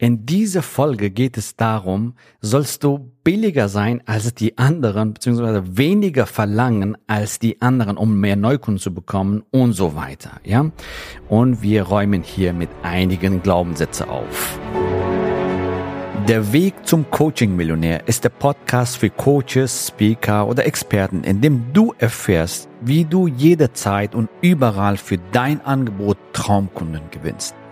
In dieser Folge geht es darum, sollst du billiger sein als die anderen, beziehungsweise weniger verlangen als die anderen, um mehr Neukunden zu bekommen und so weiter, ja? Und wir räumen hier mit einigen Glaubenssätze auf. Der Weg zum Coaching-Millionär ist der Podcast für Coaches, Speaker oder Experten, in dem du erfährst, wie du jederzeit und überall für dein Angebot Traumkunden gewinnst.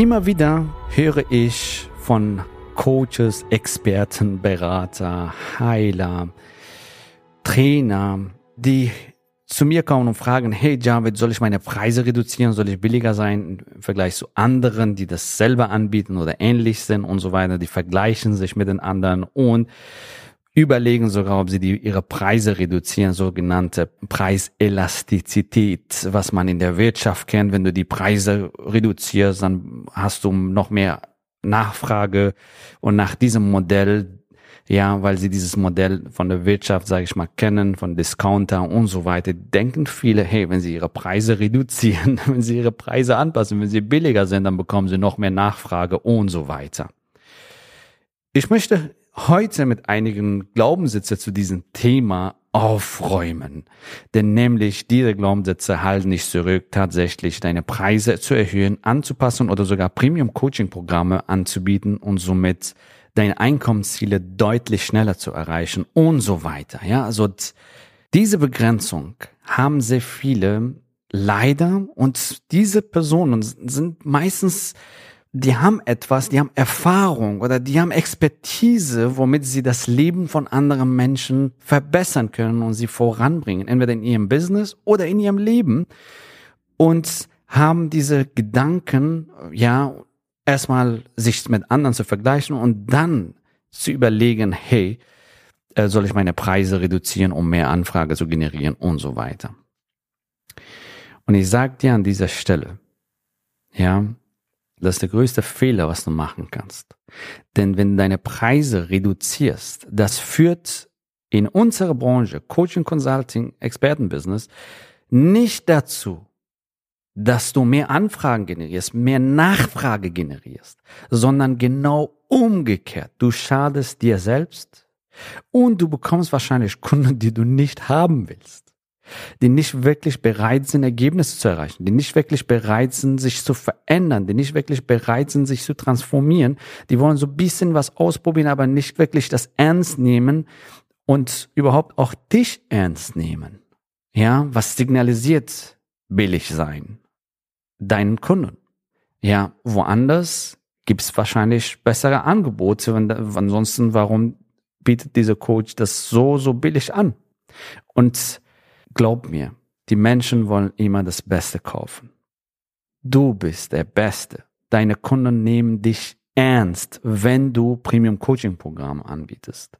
Immer wieder höre ich von Coaches, Experten, Berater, Heiler, Trainer, die zu mir kommen und fragen, hey Javid, soll ich meine Preise reduzieren, soll ich billiger sein? Im Vergleich zu anderen, die das selber anbieten oder ähnlich sind und so weiter, die vergleichen sich mit den anderen und überlegen sogar, ob sie die, ihre Preise reduzieren, sogenannte Preiselastizität, was man in der Wirtschaft kennt. Wenn du die Preise reduzierst, dann hast du noch mehr Nachfrage und nach diesem Modell, ja, weil sie dieses Modell von der Wirtschaft, sage ich mal, kennen, von Discounter und so weiter, denken viele, hey, wenn sie ihre Preise reduzieren, wenn sie ihre Preise anpassen, wenn sie billiger sind, dann bekommen sie noch mehr Nachfrage und so weiter. Ich möchte heute mit einigen Glaubenssätze zu diesem Thema aufräumen. Denn nämlich diese Glaubenssätze halten nicht zurück, tatsächlich deine Preise zu erhöhen, anzupassen oder sogar Premium-Coaching-Programme anzubieten und somit deine Einkommensziele deutlich schneller zu erreichen und so weiter. Ja, also diese Begrenzung haben sehr viele leider und diese Personen sind meistens die haben etwas, die haben Erfahrung oder die haben Expertise, womit sie das Leben von anderen Menschen verbessern können und sie voranbringen, entweder in ihrem Business oder in ihrem Leben und haben diese Gedanken, ja, erstmal sich mit anderen zu vergleichen und dann zu überlegen, hey, äh, soll ich meine Preise reduzieren, um mehr Anfrage zu generieren und so weiter. Und ich sage dir an dieser Stelle, ja, das ist der größte Fehler, was du machen kannst. Denn wenn du deine Preise reduzierst, das führt in unserer Branche, Coaching, Consulting, Expertenbusiness, nicht dazu, dass du mehr Anfragen generierst, mehr Nachfrage generierst, sondern genau umgekehrt. Du schadest dir selbst und du bekommst wahrscheinlich Kunden, die du nicht haben willst die nicht wirklich bereit sind, Ergebnisse zu erreichen, die nicht wirklich bereit sind, sich zu verändern, die nicht wirklich bereit sind, sich zu transformieren. Die wollen so ein bisschen was ausprobieren, aber nicht wirklich das ernst nehmen und überhaupt auch dich ernst nehmen. Ja, was signalisiert billig sein? Deinen Kunden. Ja, woanders gibt's wahrscheinlich bessere Angebote. Ansonsten, warum bietet dieser Coach das so, so billig an? Und Glaub mir, die Menschen wollen immer das Beste kaufen. Du bist der Beste. Deine Kunden nehmen dich ernst, wenn du Premium Coaching Programme anbietest.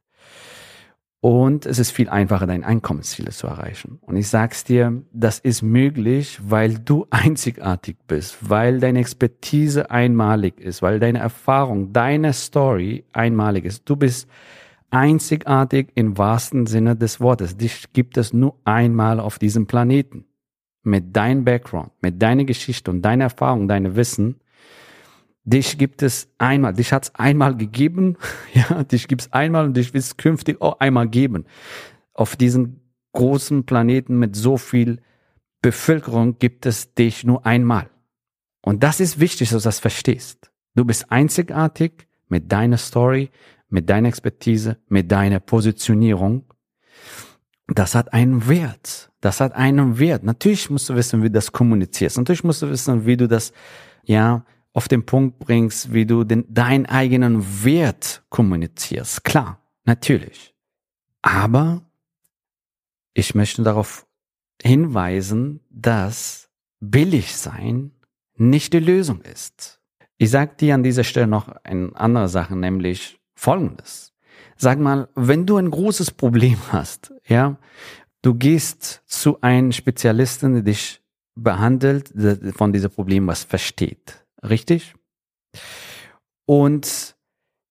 Und es ist viel einfacher, deine Einkommensziele zu erreichen. Und ich sag's dir, das ist möglich, weil du einzigartig bist, weil deine Expertise einmalig ist, weil deine Erfahrung, deine Story einmalig ist. Du bist einzigartig im wahrsten Sinne des Wortes. Dich gibt es nur einmal auf diesem Planeten. Mit deinem Background, mit deiner Geschichte und deiner Erfahrung, deinem Wissen. Dich gibt es einmal, dich hat es einmal gegeben, ja, dich gibt es einmal und dich wird es künftig auch einmal geben. Auf diesem großen Planeten mit so viel Bevölkerung gibt es dich nur einmal. Und das ist wichtig, dass du das verstehst. Du bist einzigartig mit deiner Story, mit deiner Expertise, mit deiner Positionierung. Das hat einen Wert. Das hat einen Wert. Natürlich musst du wissen, wie du das kommunizierst. Natürlich musst du wissen, wie du das, ja, auf den Punkt bringst, wie du den, deinen eigenen Wert kommunizierst. Klar, natürlich. Aber ich möchte darauf hinweisen, dass billig sein nicht die Lösung ist. Ich sage dir an dieser Stelle noch eine andere Sache, nämlich Folgendes. Sag mal, wenn du ein großes Problem hast, ja, du gehst zu einem Spezialisten, der dich behandelt, der von diesem Problem was versteht. Richtig? Und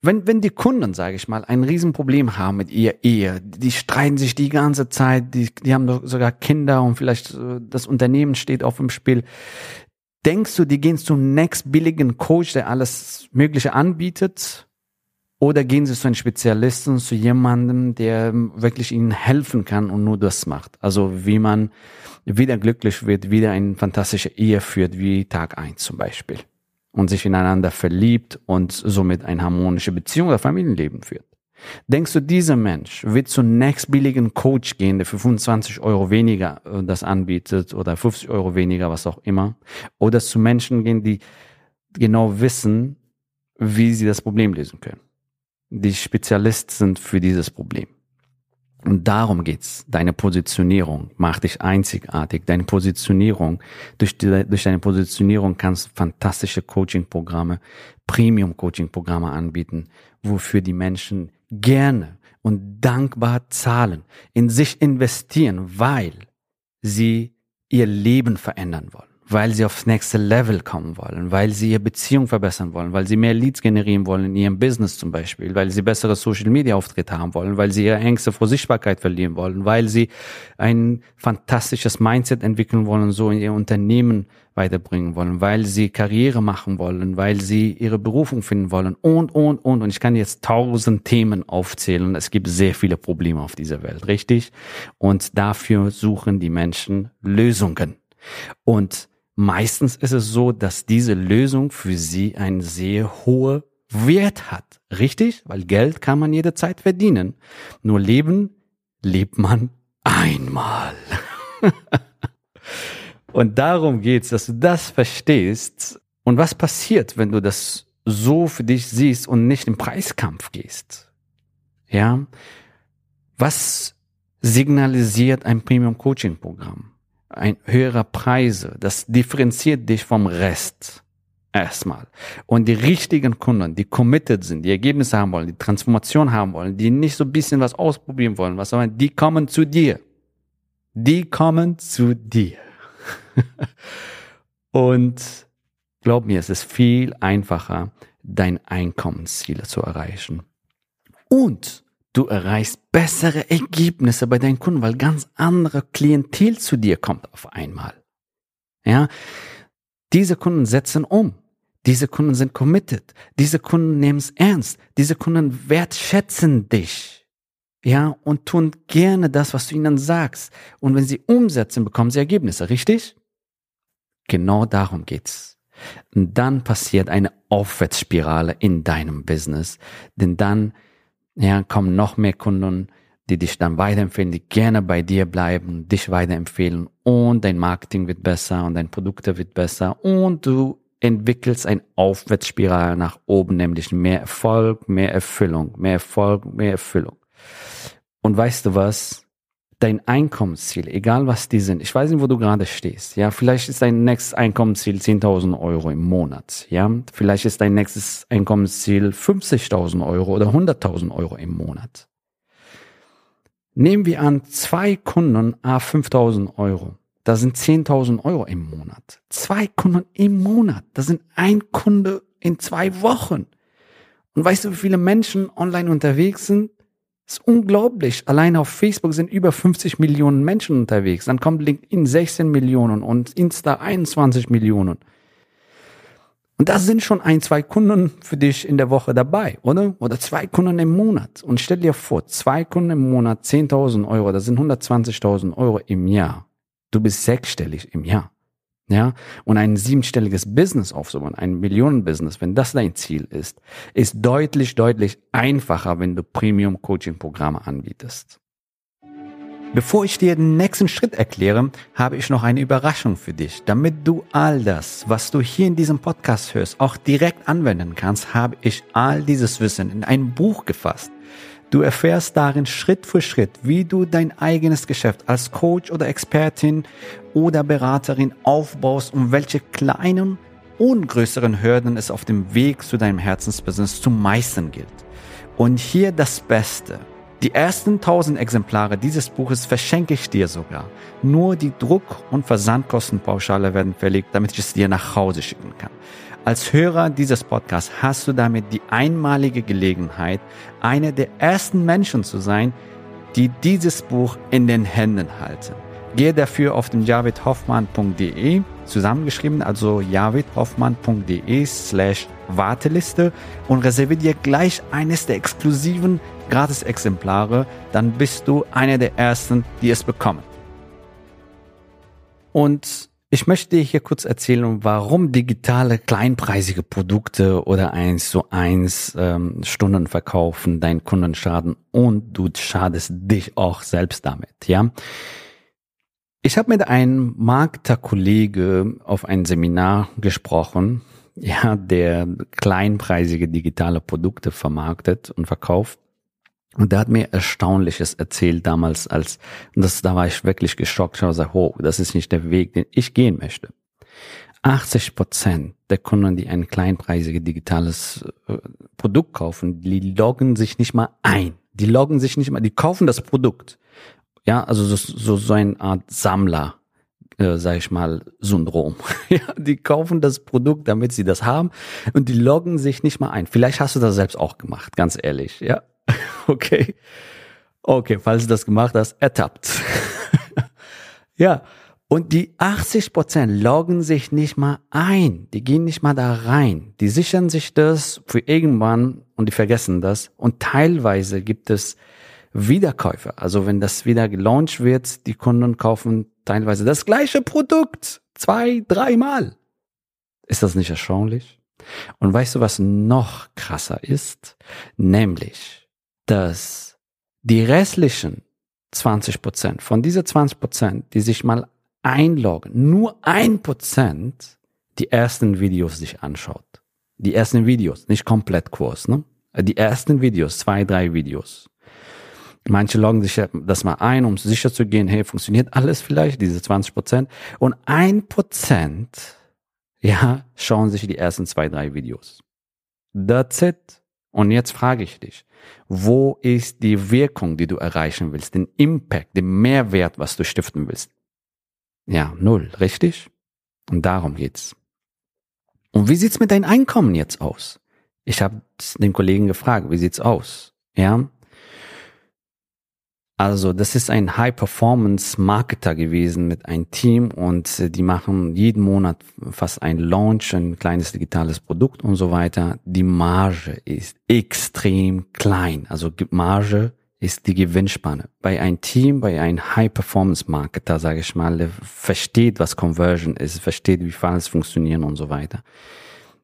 wenn, wenn die Kunden, sage ich mal, ein Riesenproblem haben mit ihr Ehe, die streiten sich die ganze Zeit, die, die haben sogar Kinder und vielleicht äh, das Unternehmen steht auf dem Spiel. Denkst du, die gehen zum nächst billigen Coach, der alles Mögliche anbietet? Oder gehen sie zu einem Spezialisten, zu jemandem, der wirklich ihnen helfen kann und nur das macht? Also wie man wieder glücklich wird, wieder eine fantastische Ehe führt, wie Tag eins zum Beispiel und sich ineinander verliebt und somit eine harmonische Beziehung oder Familienleben führt. Denkst du, dieser Mensch wird zum nächstbilligen Coach gehen, der für 25 Euro weniger äh, das anbietet oder 50 Euro weniger, was auch immer? Oder zu Menschen gehen, die genau wissen, wie sie das Problem lösen können? Die Spezialist sind für dieses Problem. Und darum geht's. Deine Positionierung macht dich einzigartig. Deine Positionierung, durch, die, durch deine Positionierung kannst du fantastische Coaching-Programme, Premium-Coaching-Programme anbieten, wofür die Menschen gerne und dankbar zahlen, in sich investieren, weil sie ihr Leben verändern wollen weil sie aufs nächste Level kommen wollen, weil sie ihre Beziehung verbessern wollen, weil sie mehr Leads generieren wollen in ihrem Business zum Beispiel, weil sie bessere Social Media Auftritte haben wollen, weil sie ihre Ängste vor Sichtbarkeit verlieren wollen, weil sie ein fantastisches Mindset entwickeln wollen, so in ihr Unternehmen weiterbringen wollen, weil sie Karriere machen wollen, weil sie ihre Berufung finden wollen und, und, und. Und ich kann jetzt tausend Themen aufzählen. Es gibt sehr viele Probleme auf dieser Welt, richtig? Und dafür suchen die Menschen Lösungen. Und Meistens ist es so, dass diese Lösung für sie einen sehr hohen Wert hat. Richtig? Weil Geld kann man jederzeit verdienen. Nur leben lebt man einmal. und darum geht's, dass du das verstehst. Und was passiert, wenn du das so für dich siehst und nicht im Preiskampf gehst? Ja? Was signalisiert ein Premium Coaching Programm? Ein höherer Preise. Das differenziert dich vom Rest. Erstmal. Und die richtigen Kunden, die committed sind, die Ergebnisse haben wollen, die Transformation haben wollen, die nicht so ein bisschen was ausprobieren wollen, was auch immer, die kommen zu dir. Die kommen zu dir. Und glaub mir, es ist viel einfacher, dein Einkommensziele zu erreichen. Und du erreichst bessere Ergebnisse bei deinen Kunden, weil ganz andere Klientel zu dir kommt auf einmal. Ja, diese Kunden setzen um. Diese Kunden sind committed. Diese Kunden nehmen es ernst. Diese Kunden wertschätzen dich. Ja, und tun gerne das, was du ihnen sagst. Und wenn sie umsetzen, bekommen sie Ergebnisse, richtig? Genau darum geht's. Und dann passiert eine Aufwärtsspirale in deinem Business. Denn dann ja, kommen noch mehr Kunden, die dich dann weiterempfehlen, die gerne bei dir bleiben, dich weiterempfehlen und dein Marketing wird besser und dein Produkt wird besser und du entwickelst ein Aufwärtsspiral nach oben, nämlich mehr Erfolg, mehr Erfüllung, mehr Erfolg, mehr Erfüllung. Und weißt du was? Dein Einkommensziel, egal was die sind, ich weiß nicht, wo du gerade stehst, ja, vielleicht ist dein nächstes Einkommensziel 10.000 Euro im Monat, ja, vielleicht ist dein nächstes Einkommensziel 50.000 Euro oder 100.000 Euro im Monat. Nehmen wir an, zwei Kunden, a 5.000 Euro, das sind 10.000 Euro im Monat. Zwei Kunden im Monat, das sind ein Kunde in zwei Wochen. Und weißt du, wie viele Menschen online unterwegs sind? Das ist unglaublich. Allein auf Facebook sind über 50 Millionen Menschen unterwegs. Dann kommt LinkedIn 16 Millionen und Insta 21 Millionen. Und da sind schon ein, zwei Kunden für dich in der Woche dabei, oder? Oder zwei Kunden im Monat. Und stell dir vor, zwei Kunden im Monat, 10.000 Euro, das sind 120.000 Euro im Jahr. Du bist sechsstellig im Jahr ja, und ein siebenstelliges Business aufzubauen, ein Millionenbusiness, wenn das dein Ziel ist, ist deutlich, deutlich einfacher, wenn du Premium-Coaching-Programme anbietest. Bevor ich dir den nächsten Schritt erkläre, habe ich noch eine Überraschung für dich. Damit du all das, was du hier in diesem Podcast hörst, auch direkt anwenden kannst, habe ich all dieses Wissen in ein Buch gefasst. Du erfährst darin Schritt für Schritt, wie du dein eigenes Geschäft als Coach oder Expertin oder Beraterin aufbaust und welche kleinen und größeren Hürden es auf dem Weg zu deinem Herzensbusiness zu meistern gilt. Und hier das Beste. Die ersten 1000 Exemplare dieses Buches verschenke ich dir sogar. Nur die Druck- und Versandkostenpauschale werden verlegt, damit ich es dir nach Hause schicken kann. Als Hörer dieses Podcasts hast du damit die einmalige Gelegenheit, einer der ersten Menschen zu sein, die dieses Buch in den Händen halten. Gehe dafür auf den javidhoffmann.de zusammengeschrieben, also javidhoffmann.de slash Warteliste und reserviere dir gleich eines der exklusiven Gratis-Exemplare, dann bist du einer der ersten, die es bekommen. Und ich möchte dir hier kurz erzählen, warum digitale kleinpreisige Produkte oder eins zu eins ähm, Stunden verkaufen deinen Kunden schaden und du schadest dich auch selbst damit, ja. Ich habe mit einem Markterkollege auf ein Seminar gesprochen, ja, der kleinpreisige digitale Produkte vermarktet und verkauft. Und der hat mir Erstaunliches erzählt damals, als, und das, da war ich wirklich geschockt. Ich habe gesagt, oh, das ist nicht der Weg, den ich gehen möchte. 80 Prozent der Kunden, die ein kleinpreisiges digitales äh, Produkt kaufen, die loggen sich nicht mal ein. Die loggen sich nicht mal, die kaufen das Produkt. Ja, also so, so, so eine Art Sammler, äh, sag ich mal, Syndrom. ja, die kaufen das Produkt, damit sie das haben und die loggen sich nicht mal ein. Vielleicht hast du das selbst auch gemacht, ganz ehrlich, ja. okay. Okay, falls du das gemacht hast, ertappt. ja. Und die 80 Prozent loggen sich nicht mal ein. Die gehen nicht mal da rein. Die sichern sich das für irgendwann und die vergessen das. Und teilweise gibt es Wiederkäufer. Also wenn das wieder gelauncht wird, die Kunden kaufen teilweise das gleiche Produkt zwei, dreimal. Ist das nicht erstaunlich? Und weißt du, was noch krasser ist? Nämlich, dass die restlichen 20 Prozent, von dieser 20 Prozent, die sich mal einloggen, nur ein Prozent die ersten Videos sich anschaut. Die ersten Videos, nicht komplett Kurs, ne? Die ersten Videos, zwei, drei Videos. Manche loggen sich das mal ein, um sicher zu gehen, hey, funktioniert alles vielleicht, diese 20 Prozent. Und ein Prozent, ja, schauen sich die ersten zwei, drei Videos. That's it. Und jetzt frage ich dich, wo ist die Wirkung, die du erreichen willst, den Impact, den Mehrwert, was du stiften willst? Ja, null, richtig? Und darum geht's. Und wie sieht's mit deinem Einkommen jetzt aus? Ich habe den Kollegen gefragt, wie sieht's aus? Ja, also das ist ein High-Performance-Marketer gewesen mit einem Team und äh, die machen jeden Monat fast ein Launch, ein kleines digitales Produkt und so weiter. Die Marge ist extrem klein. Also Marge ist die Gewinnspanne. Bei einem Team, bei einem High-Performance-Marketer, sage ich mal, der versteht, was Conversion ist, versteht, wie Funnels funktionieren und so weiter.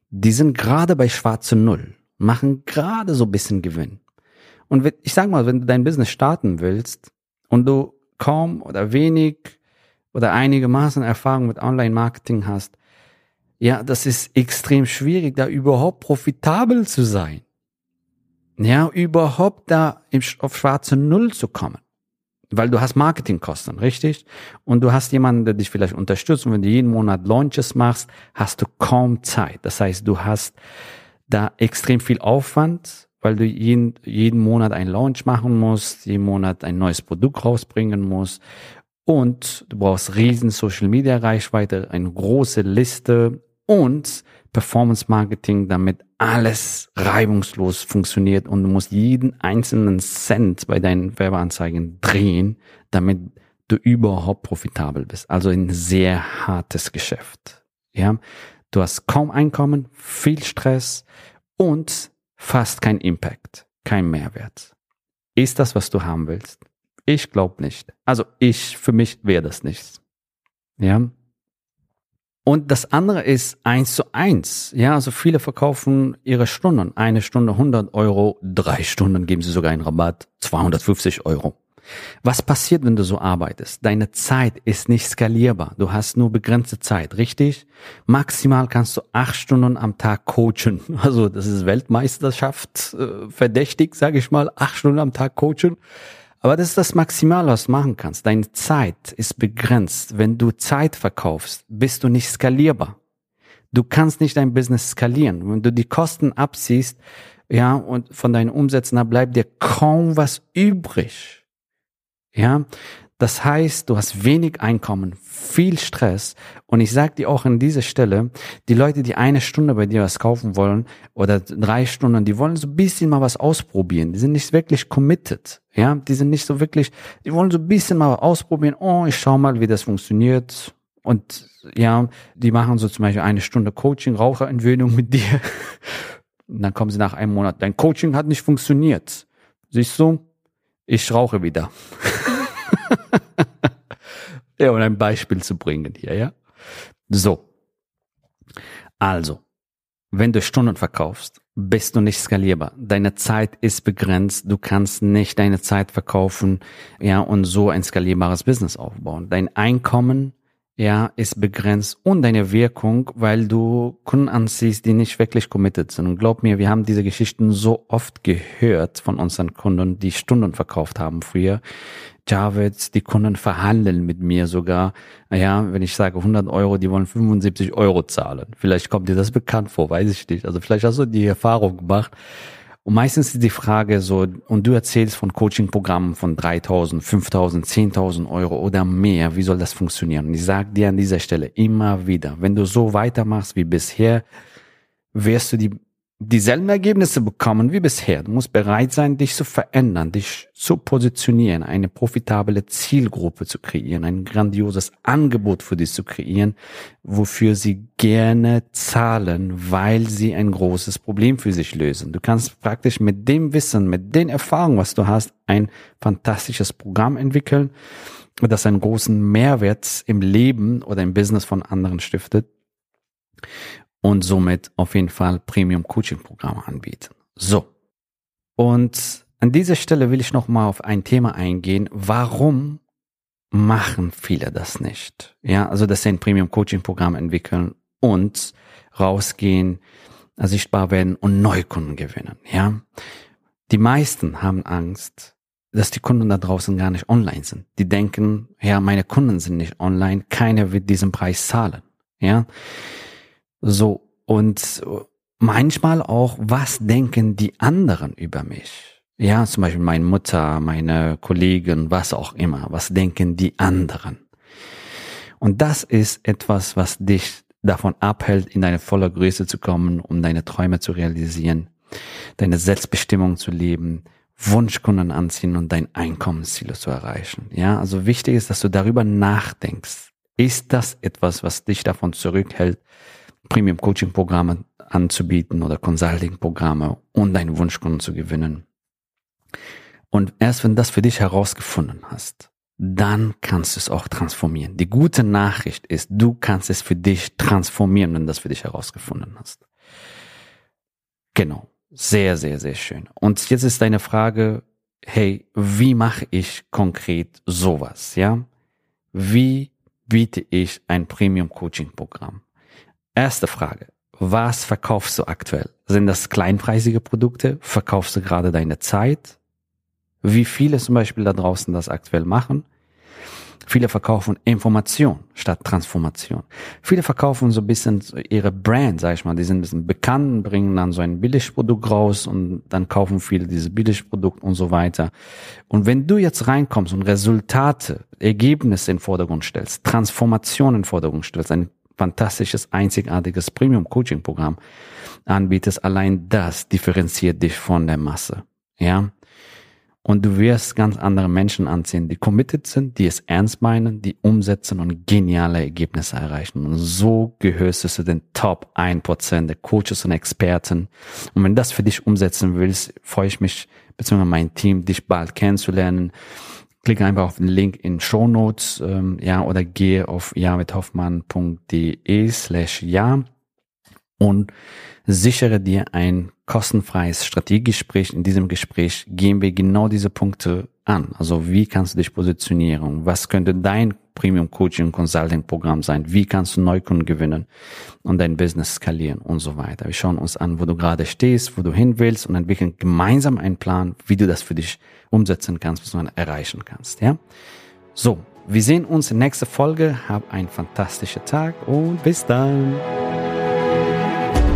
Die sind gerade bei schwarze Null, machen gerade so ein bisschen Gewinn. Und ich sag mal, wenn du dein Business starten willst und du kaum oder wenig oder einigermaßen Erfahrung mit Online-Marketing hast, ja, das ist extrem schwierig, da überhaupt profitabel zu sein. Ja, überhaupt da auf schwarze Null zu kommen. Weil du hast Marketingkosten, richtig? Und du hast jemanden, der dich vielleicht unterstützt. Und wenn du jeden Monat Launches machst, hast du kaum Zeit. Das heißt, du hast da extrem viel Aufwand weil du jeden, jeden Monat einen Launch machen musst, jeden Monat ein neues Produkt rausbringen musst und du brauchst riesen Social Media Reichweite, eine große Liste und Performance Marketing, damit alles reibungslos funktioniert und du musst jeden einzelnen Cent bei deinen Werbeanzeigen drehen, damit du überhaupt profitabel bist. Also ein sehr hartes Geschäft. Ja, du hast kaum Einkommen, viel Stress und fast kein Impact, kein Mehrwert. Ist das, was du haben willst? Ich glaube nicht. Also ich, für mich wäre das nichts. Ja. Und das andere ist eins zu eins. Ja, also viele verkaufen ihre Stunden. Eine Stunde 100 Euro, drei Stunden geben sie sogar einen Rabatt, 250 Euro. Was passiert, wenn du so arbeitest? Deine Zeit ist nicht skalierbar. Du hast nur begrenzte Zeit, richtig? Maximal kannst du acht Stunden am Tag coachen. Also das ist Weltmeisterschaft äh, verdächtig, sage ich mal, acht Stunden am Tag coachen. Aber das ist das Maximal, was du machen kannst. Deine Zeit ist begrenzt. Wenn du Zeit verkaufst, bist du nicht skalierbar. Du kannst nicht dein Business skalieren. Wenn du die Kosten abziehst, ja, und von deinen Umsätzen, da bleibt dir kaum was übrig. Ja, das heißt, du hast wenig Einkommen, viel Stress. Und ich sage dir auch an dieser Stelle, die Leute, die eine Stunde bei dir was kaufen wollen oder drei Stunden, die wollen so ein bisschen mal was ausprobieren. Die sind nicht wirklich committed. Ja, die sind nicht so wirklich, die wollen so ein bisschen mal ausprobieren. Oh, ich schau mal, wie das funktioniert. Und ja, die machen so zum Beispiel eine Stunde Coaching, Raucherentwöhnung mit dir. Und dann kommen sie nach einem Monat, dein Coaching hat nicht funktioniert. Siehst du? Ich rauche wieder. ja, um ein Beispiel zu bringen hier, ja. So. Also, wenn du Stunden verkaufst, bist du nicht skalierbar. Deine Zeit ist begrenzt. Du kannst nicht deine Zeit verkaufen, ja, und so ein skalierbares Business aufbauen. Dein Einkommen ja, ist begrenzt und deine Wirkung, weil du Kunden anziehst, die nicht wirklich committed sind. Und glaub mir, wir haben diese Geschichten so oft gehört von unseren Kunden, die Stunden verkauft haben früher. Javeds, die Kunden verhandeln mit mir sogar. Ja, wenn ich sage 100 Euro, die wollen 75 Euro zahlen. Vielleicht kommt dir das bekannt vor, weiß ich nicht. Also vielleicht hast du die Erfahrung gemacht. Und meistens ist die Frage so, und du erzählst von Coaching-Programmen von 3000, 5000, 10.000 Euro oder mehr. Wie soll das funktionieren? Und ich sage dir an dieser Stelle immer wieder, wenn du so weitermachst wie bisher, wirst du die dieselben Ergebnisse bekommen wie bisher. Du musst bereit sein, dich zu verändern, dich zu positionieren, eine profitable Zielgruppe zu kreieren, ein grandioses Angebot für dich zu kreieren, wofür sie gerne zahlen, weil sie ein großes Problem für sich lösen. Du kannst praktisch mit dem Wissen, mit den Erfahrungen, was du hast, ein fantastisches Programm entwickeln, das einen großen Mehrwert im Leben oder im Business von anderen stiftet und somit auf jeden Fall Premium Coaching Programme anbieten. So. Und an dieser Stelle will ich noch mal auf ein Thema eingehen. Warum machen viele das nicht? Ja, also dass sie ein Premium Coaching Programm entwickeln und rausgehen, sichtbar werden und Neukunden gewinnen. Ja, die meisten haben Angst, dass die Kunden da draußen gar nicht online sind. Die denken, ja, meine Kunden sind nicht online, keiner wird diesen Preis zahlen. Ja, so, und manchmal auch, was denken die anderen über mich? Ja, zum Beispiel meine Mutter, meine Kollegen, was auch immer. Was denken die anderen? Und das ist etwas, was dich davon abhält, in deine volle Größe zu kommen, um deine Träume zu realisieren, deine Selbstbestimmung zu leben, Wunschkunden anziehen und dein Einkommensziel zu erreichen. Ja, also wichtig ist, dass du darüber nachdenkst. Ist das etwas, was dich davon zurückhält, Premium Coaching Programme anzubieten oder Consulting Programme und deinen Wunschkunden zu gewinnen. Und erst wenn das für dich herausgefunden hast, dann kannst du es auch transformieren. Die gute Nachricht ist, du kannst es für dich transformieren, wenn du das für dich herausgefunden hast. Genau. Sehr, sehr, sehr schön. Und jetzt ist deine Frage, hey, wie mache ich konkret sowas, ja? Wie biete ich ein Premium Coaching Programm? Erste Frage. Was verkaufst du aktuell? Sind das kleinpreisige Produkte? Verkaufst du gerade deine Zeit? Wie viele zum Beispiel da draußen das aktuell machen? Viele verkaufen Information statt Transformation. Viele verkaufen so ein bisschen ihre Brand, sag ich mal. Die sind ein bisschen bekannt, bringen dann so ein Billigprodukt raus und dann kaufen viele diese Billigprodukt und so weiter. Und wenn du jetzt reinkommst und Resultate, Ergebnisse in Vordergrund stellst, Transformation in Vordergrund stellst, ein fantastisches, einzigartiges Premium-Coaching-Programm anbietest, allein das differenziert dich von der Masse. Ja. Und du wirst ganz andere Menschen anziehen, die committed sind, die es ernst meinen, die umsetzen und geniale Ergebnisse erreichen. Und so gehörst du zu den Top 1% der Coaches und Experten. Und wenn das für dich umsetzen willst, freue ich mich, beziehungsweise mein Team, dich bald kennenzulernen klicke einfach auf den Link in Show Notes, ähm, ja, oder gehe auf jamithhoffmann.de slash ja und sichere dir ein kostenfreies Strategiegespräch. In diesem Gespräch gehen wir genau diese Punkte an. Also wie kannst du dich positionieren? Was könnte dein Premium Coaching Consulting Programm sein? Wie kannst du Neukunden gewinnen und dein Business skalieren und so weiter? Wir schauen uns an, wo du gerade stehst, wo du hin willst und entwickeln gemeinsam einen Plan, wie du das für dich umsetzen kannst, was du erreichen kannst, ja? So. Wir sehen uns in nächster Folge. Hab einen fantastischen Tag und bis dann.